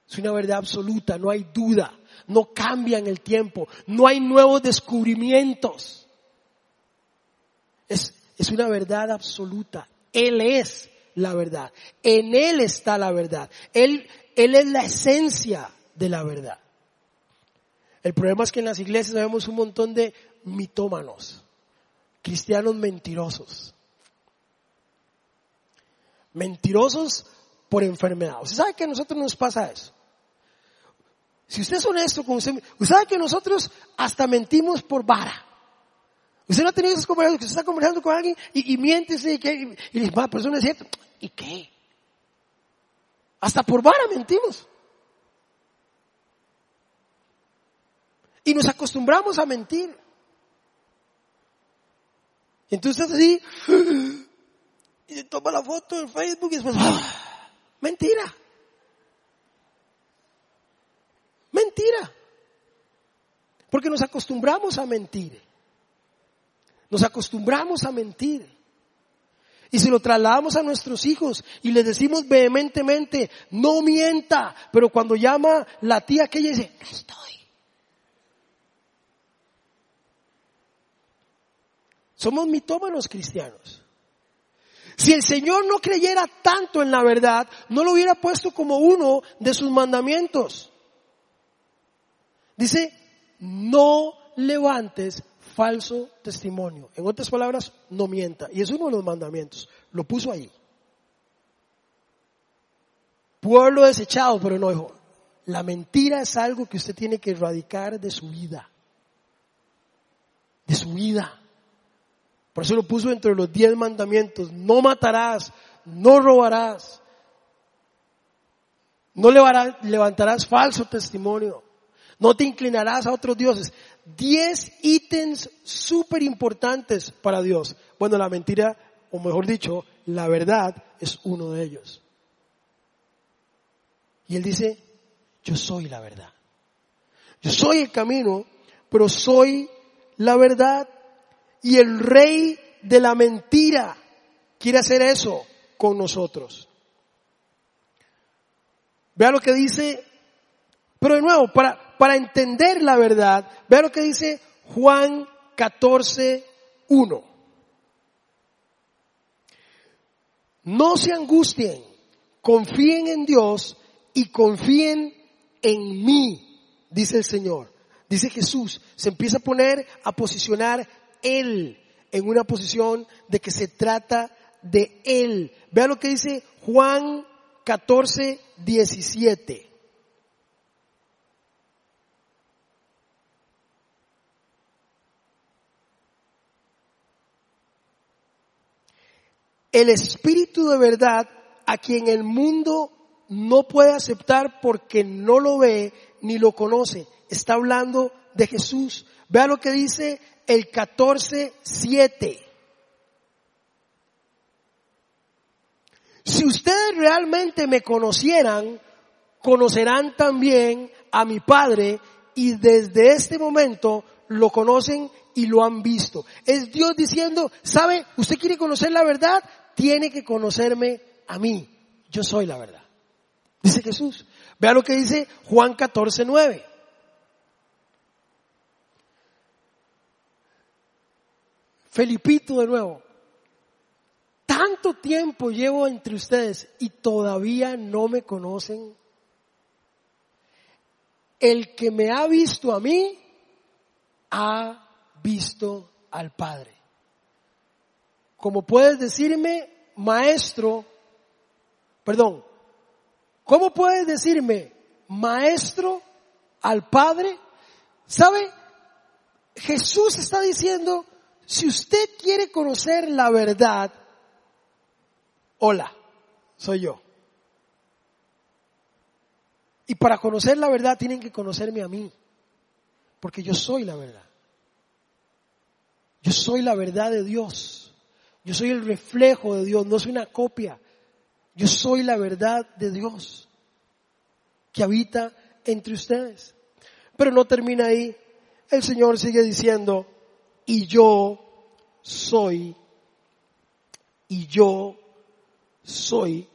Es una verdad absoluta, no hay duda no cambia en el tiempo, no hay nuevos descubrimientos. Es, es una verdad absoluta. Él es la verdad. En Él está la verdad. Él, Él es la esencia de la verdad. El problema es que en las iglesias vemos un montón de mitómanos, cristianos mentirosos. Mentirosos por enfermedad. ¿Usted sabe que a nosotros nos pasa eso? Si usted es honesto con usted, usted sabe que nosotros hasta mentimos por vara. Usted no ha tenido esas conversaciones, que usted está conversando con alguien y, y miente y, que, y, eso no es cierto. ¿Y qué? Hasta por vara mentimos. Y nos acostumbramos a mentir. Entonces así, y toma la foto en Facebook y después, ¡ah! mentira. Mentira. Porque nos acostumbramos a mentir. Nos acostumbramos a mentir. Y si lo trasladamos a nuestros hijos y les decimos vehementemente, no mienta, pero cuando llama la tía que dice, estoy. Somos mitómanos cristianos. Si el Señor no creyera tanto en la verdad, no lo hubiera puesto como uno de sus mandamientos. Dice, no levantes falso testimonio. En otras palabras, no mienta. Y es uno de los mandamientos. Lo puso ahí. Pueblo desechado, pero no dijo. La mentira es algo que usted tiene que erradicar de su vida. De su vida. Por eso lo puso entre los diez mandamientos. No matarás, no robarás, no levantarás falso testimonio, no te inclinarás a otros dioses. Diez ítems súper importantes para Dios. Bueno, la mentira, o mejor dicho, la verdad es uno de ellos. Y él dice, yo soy la verdad. Yo soy el camino, pero soy la verdad. Y el rey de la mentira quiere hacer eso con nosotros. Vea lo que dice, pero de nuevo, para, para entender la verdad, vea lo que dice Juan 14, 1. No se angustien, confíen en Dios y confíen en mí, dice el Señor. Dice Jesús, se empieza a poner, a posicionar Él en una posición de que se trata de Él. Vea lo que dice Juan 14, 17. El Espíritu de verdad a quien el mundo no puede aceptar porque no lo ve ni lo conoce. Está hablando de Jesús. Vea lo que dice el 14.7. Si ustedes realmente me conocieran, conocerán también a mi Padre y desde este momento lo conocen y lo han visto. Es Dios diciendo, ¿sabe? ¿Usted quiere conocer la verdad? Tiene que conocerme a mí. Yo soy la verdad. Dice Jesús. Vea lo que dice Juan 14, 9. Felipito de nuevo. Tanto tiempo llevo entre ustedes y todavía no me conocen. El que me ha visto a mí, ha visto al Padre como puedes decirme maestro, perdón, ¿cómo puedes decirme maestro al Padre? ¿Sabe? Jesús está diciendo, si usted quiere conocer la verdad, hola, soy yo. Y para conocer la verdad tienen que conocerme a mí, porque yo soy la verdad. Yo soy la verdad de Dios. Yo soy el reflejo de Dios, no soy una copia. Yo soy la verdad de Dios que habita entre ustedes. Pero no termina ahí. El Señor sigue diciendo, y yo soy, y yo soy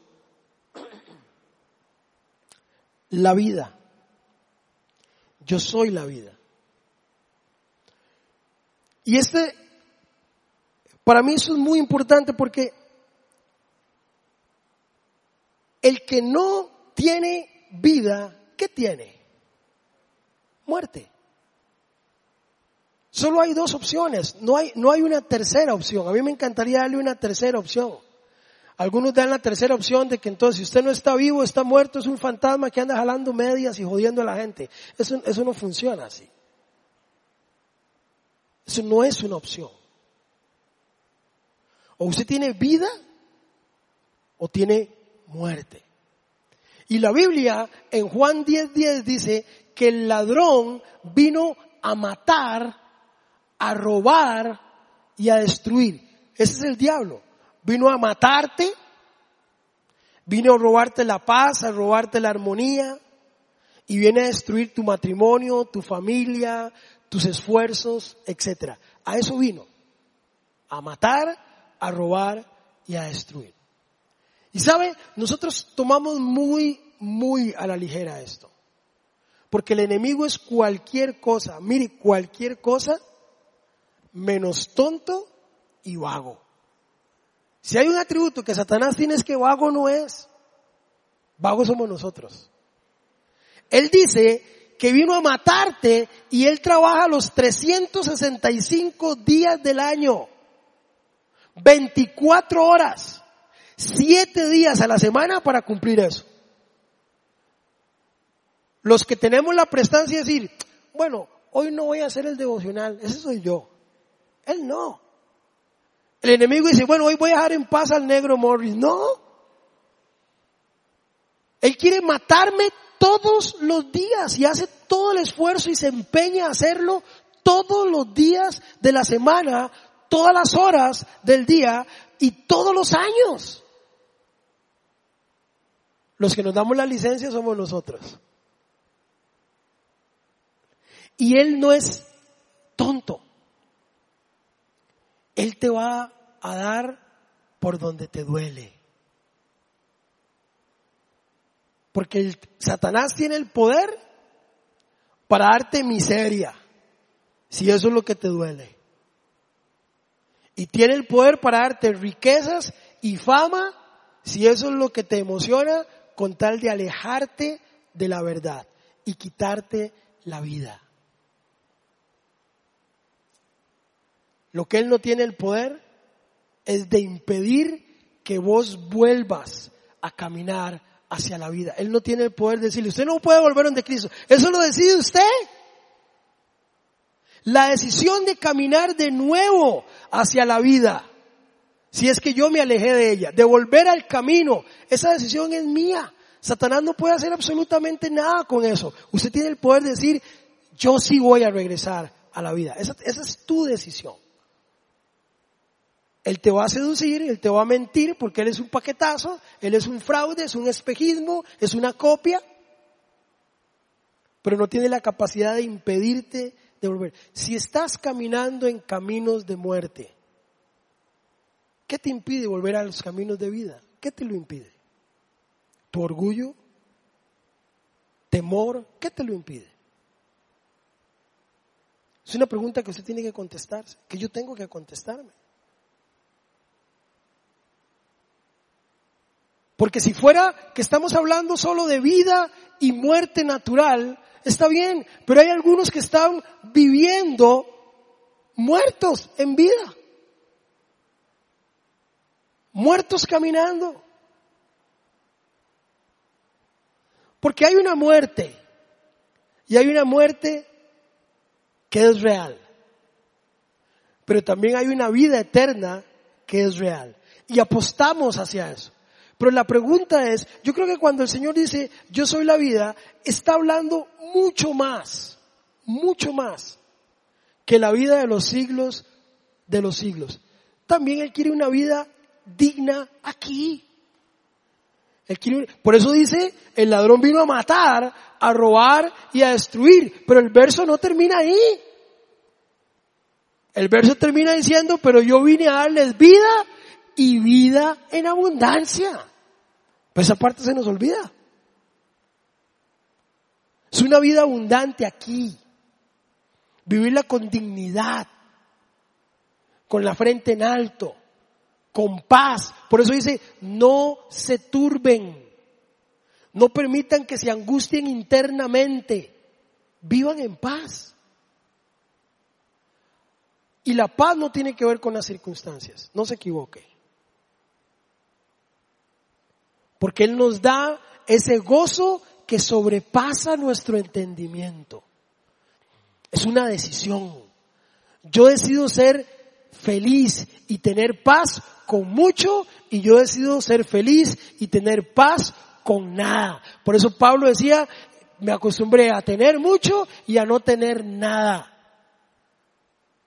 la vida. Yo soy la vida. Y este para mí eso es muy importante porque el que no tiene vida, ¿qué tiene? Muerte. Solo hay dos opciones, no hay, no hay una tercera opción. A mí me encantaría darle una tercera opción. Algunos dan la tercera opción de que entonces si usted no está vivo, está muerto, es un fantasma que anda jalando medias y jodiendo a la gente. Eso, eso no funciona así. Eso no es una opción. O usted tiene vida o tiene muerte. Y la Biblia en Juan 10:10 10 dice que el ladrón vino a matar, a robar y a destruir. Ese es el diablo. Vino a matarte, vino a robarte la paz, a robarte la armonía y viene a destruir tu matrimonio, tu familia, tus esfuerzos, etc. A eso vino. A matar, a robar y a destruir. Y sabe, nosotros tomamos muy, muy a la ligera esto. Porque el enemigo es cualquier cosa, mire, cualquier cosa menos tonto y vago. Si hay un atributo que Satanás tiene es que vago no es. Vago somos nosotros. Él dice que vino a matarte y él trabaja los 365 días del año. 24 horas. 7 días a la semana para cumplir eso. Los que tenemos la prestancia de decir, bueno, hoy no voy a hacer el devocional, ese soy yo. Él no. El enemigo dice, bueno, hoy voy a dejar en paz al negro Morris. No. Él quiere matarme todos los días y hace todo el esfuerzo y se empeña a hacerlo todos los días de la semana, todas las horas del día y todos los años. Los que nos damos la licencia somos nosotros. Y Él no es tonto. Él te va a dar por donde te duele. Porque el, Satanás tiene el poder para darte miseria, si eso es lo que te duele. Y tiene el poder para darte riquezas y fama, si eso es lo que te emociona, con tal de alejarte de la verdad y quitarte la vida. Lo que Él no tiene el poder es de impedir que vos vuelvas a caminar hacia la vida. Él no tiene el poder de decirle, usted no puede volver donde Cristo. Eso lo decide usted. La decisión de caminar de nuevo hacia la vida, si es que yo me alejé de ella, de volver al camino, esa decisión es mía. Satanás no puede hacer absolutamente nada con eso. Usted tiene el poder de decir, yo sí voy a regresar a la vida. Esa, esa es tu decisión. Él te va a seducir, él te va a mentir porque él es un paquetazo, él es un fraude, es un espejismo, es una copia, pero no tiene la capacidad de impedirte de volver. Si estás caminando en caminos de muerte, ¿qué te impide volver a los caminos de vida? ¿Qué te lo impide? ¿Tu orgullo? ¿Temor? ¿Qué te lo impide? Es una pregunta que usted tiene que contestarse, que yo tengo que contestarme. Porque si fuera que estamos hablando solo de vida y muerte natural, está bien, pero hay algunos que están viviendo muertos en vida. Muertos caminando. Porque hay una muerte y hay una muerte que es real. Pero también hay una vida eterna que es real. Y apostamos hacia eso. Pero la pregunta es, yo creo que cuando el Señor dice, yo soy la vida, está hablando mucho más, mucho más que la vida de los siglos de los siglos. También Él quiere una vida digna aquí. por eso dice, el ladrón vino a matar, a robar y a destruir. Pero el verso no termina ahí. El verso termina diciendo, pero yo vine a darles vida y vida en abundancia. Pues esa parte se nos olvida. Es una vida abundante aquí. Vivirla con dignidad, con la frente en alto, con paz. Por eso dice, no se turben. No permitan que se angustien internamente. Vivan en paz. Y la paz no tiene que ver con las circunstancias. No se equivoque. Porque Él nos da ese gozo que sobrepasa nuestro entendimiento. Es una decisión. Yo decido ser feliz y tener paz con mucho y yo decido ser feliz y tener paz con nada. Por eso Pablo decía, me acostumbré a tener mucho y a no tener nada.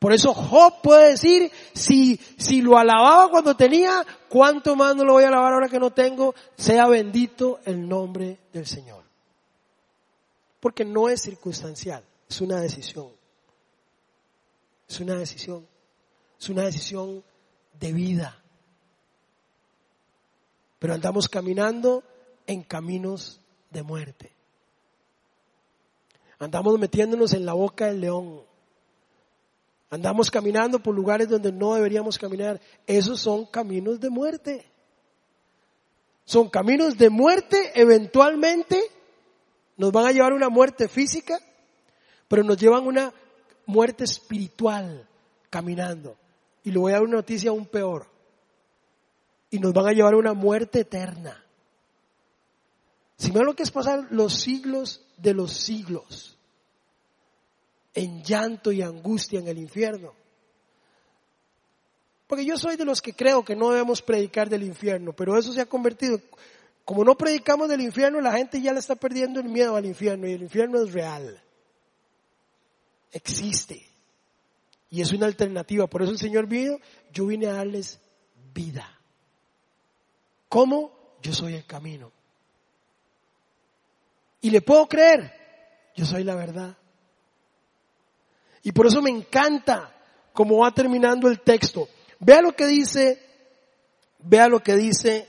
Por eso Job puede decir, si, si lo alababa cuando tenía, ¿cuánto más no lo voy a alabar ahora que no tengo? Sea bendito el nombre del Señor. Porque no es circunstancial, es una decisión. Es una decisión. Es una decisión de vida. Pero andamos caminando en caminos de muerte. Andamos metiéndonos en la boca del león. Andamos caminando por lugares donde no deberíamos caminar. Esos son caminos de muerte. Son caminos de muerte, eventualmente nos van a llevar a una muerte física, pero nos llevan a una muerte espiritual caminando. Y le voy a dar una noticia aún peor. Y nos van a llevar a una muerte eterna. Si me lo que es pasar los siglos de los siglos en llanto y angustia en el infierno. Porque yo soy de los que creo que no debemos predicar del infierno, pero eso se ha convertido, como no predicamos del infierno, la gente ya le está perdiendo el miedo al infierno y el infierno es real. Existe. Y es una alternativa. Por eso el Señor vino, yo vine a darles vida. ¿Cómo? Yo soy el camino. Y le puedo creer, yo soy la verdad. Y por eso me encanta cómo va terminando el texto. Vea lo que dice, vea lo que dice,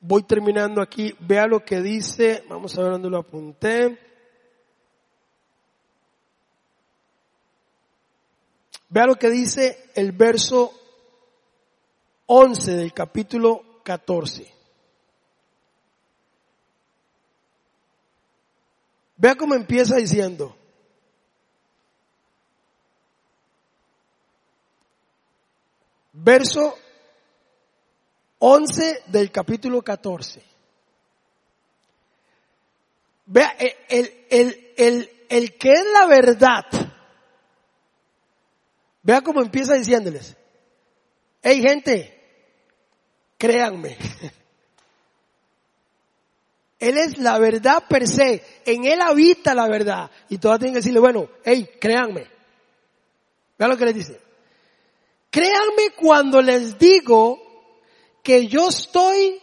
voy terminando aquí, vea lo que dice, vamos a ver dónde lo apunté. Vea lo que dice el verso 11 del capítulo 14. Vea cómo empieza diciendo, verso 11 del capítulo 14. Vea, el, el, el, el, que es la verdad, vea cómo empieza diciéndoles, hey gente, créanme. <laughs> Él es la verdad per se. En Él habita la verdad. Y todas tienen que decirle, bueno, hey, créanme. Vean lo que les dice. Créanme cuando les digo que yo estoy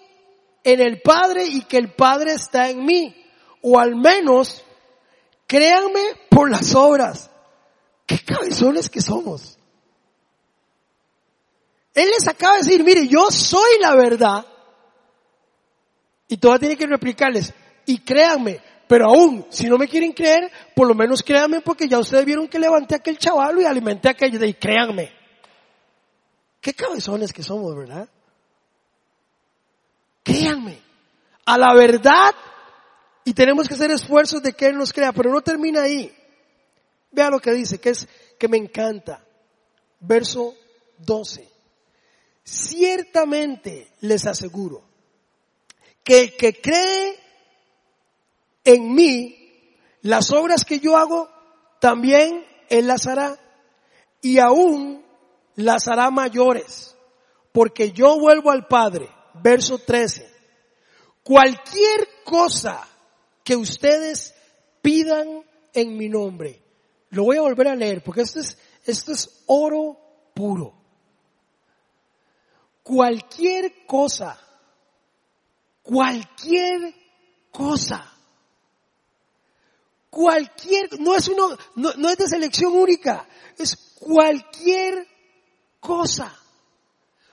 en el Padre y que el Padre está en mí. O al menos, créanme por las obras. Qué cabezones que somos. Él les acaba de decir, mire, yo soy la verdad y todavía tiene que replicarles. Y créanme, pero aún, si no me quieren creer, por lo menos créanme porque ya ustedes vieron que levanté a aquel chaval y alimenté a aquello. Y créanme. Qué cabezones que somos, ¿verdad? Créanme. A la verdad. Y tenemos que hacer esfuerzos de que Él nos crea. Pero no termina ahí. Vea lo que dice, que es, que me encanta. Verso 12. Ciertamente les aseguro que el que cree en mí, las obras que yo hago, también él las hará. Y aún las hará mayores. Porque yo vuelvo al Padre. Verso 13. Cualquier cosa que ustedes pidan en mi nombre. Lo voy a volver a leer porque esto es, esto es oro puro. Cualquier cosa cualquier cosa. Cualquier, no es uno, no, es de selección única, es cualquier cosa.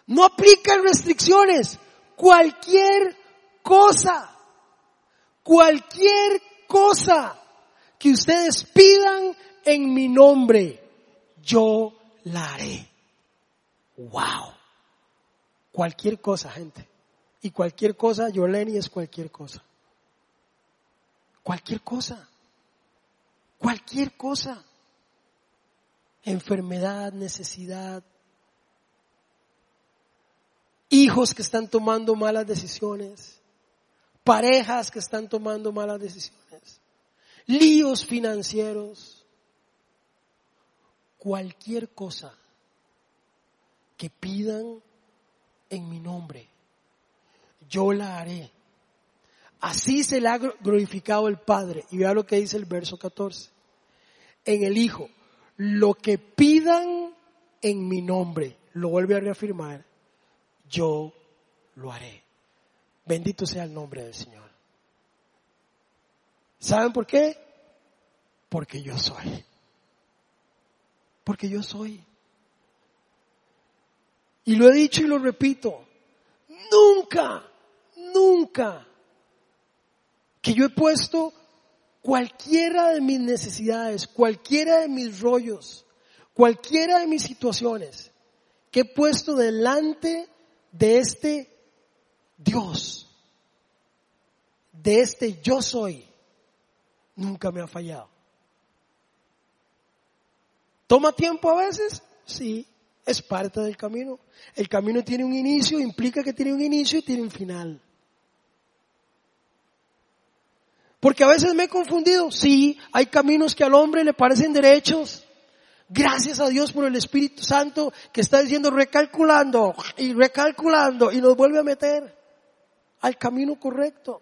No aplican restricciones, cualquier cosa. Cualquier cosa que ustedes pidan en mi nombre, yo la haré. Wow. Cualquier cosa, gente. Y cualquier cosa, Yoleni es cualquier cosa. Cualquier cosa. Cualquier cosa. Enfermedad, necesidad. Hijos que están tomando malas decisiones. parejas que están tomando malas decisiones, líos financieros, cualquier cosa que pidan en mi nombre, yo la haré. Así se le ha glorificado el Padre. Y vea lo que dice el verso 14. En el Hijo, lo que pidan en mi nombre, lo vuelve a reafirmar, yo lo haré. Bendito sea el nombre del Señor. ¿Saben por qué? Porque yo soy. Porque yo soy. Y lo he dicho y lo repito. Nunca, nunca que yo he puesto cualquiera de mis necesidades, cualquiera de mis rollos, cualquiera de mis situaciones que he puesto delante de este Dios, de este yo soy, nunca me ha fallado. ¿Toma tiempo a veces? Sí, es parte del camino. El camino tiene un inicio, implica que tiene un inicio y tiene un final. Porque a veces me he confundido. Sí, hay caminos que al hombre le parecen derechos. Gracias a Dios por el Espíritu Santo que está diciendo recalculando y recalculando y nos vuelve a meter al camino correcto.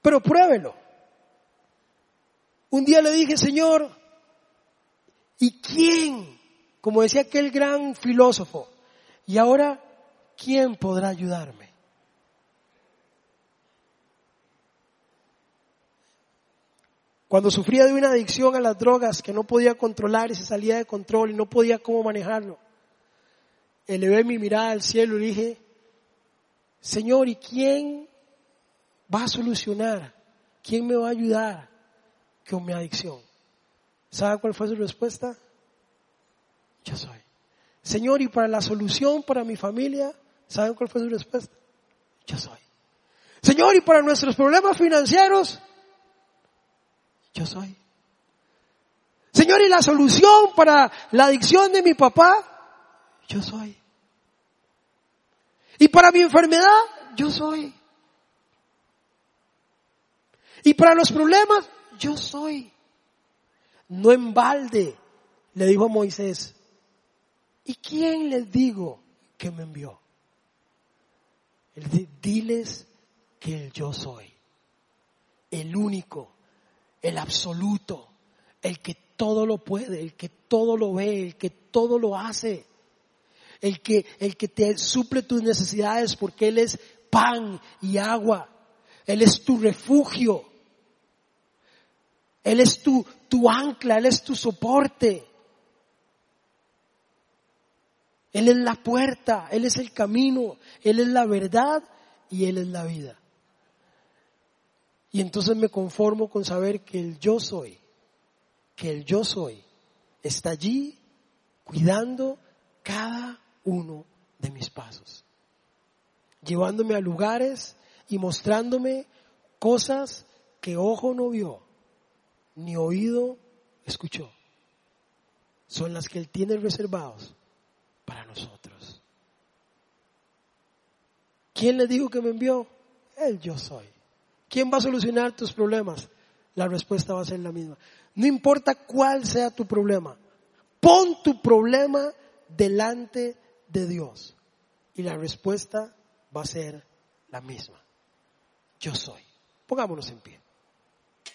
Pero pruébelo. Un día le dije, Señor, ¿y quién? Como decía aquel gran filósofo, ¿y ahora quién podrá ayudarme? Cuando sufría de una adicción a las drogas que no podía controlar y se salía de control y no podía cómo manejarlo, elevé mi mirada al cielo y dije, Señor, ¿y quién va a solucionar? ¿Quién me va a ayudar con mi adicción? ¿Sabe cuál fue su respuesta? Yo soy. Señor, ¿y para la solución para mi familia? ¿Saben cuál fue su respuesta? Yo soy. Señor, ¿y para nuestros problemas financieros? Yo soy. Señor, ¿y la solución para la adicción de mi papá? Yo soy. Y para mi enfermedad, yo soy. Y para los problemas, yo soy. No en balde, le dijo a Moisés. ¿Y quién les digo que me envió? Diles que el yo soy, el único, el absoluto, el que todo lo puede, el que todo lo ve, el que todo lo hace, el que, el que te suple tus necesidades porque Él es pan y agua, Él es tu refugio, Él es tu, tu ancla, Él es tu soporte. Él es la puerta, Él es el camino, Él es la verdad y Él es la vida. Y entonces me conformo con saber que el yo soy, que el yo soy, está allí cuidando cada uno de mis pasos, llevándome a lugares y mostrándome cosas que ojo no vio, ni oído escuchó. Son las que Él tiene reservados para nosotros. ¿Quién le dijo que me envió? El yo soy. ¿Quién va a solucionar tus problemas? La respuesta va a ser la misma. No importa cuál sea tu problema, pon tu problema delante de Dios y la respuesta va a ser la misma. Yo soy. Pongámonos en pie.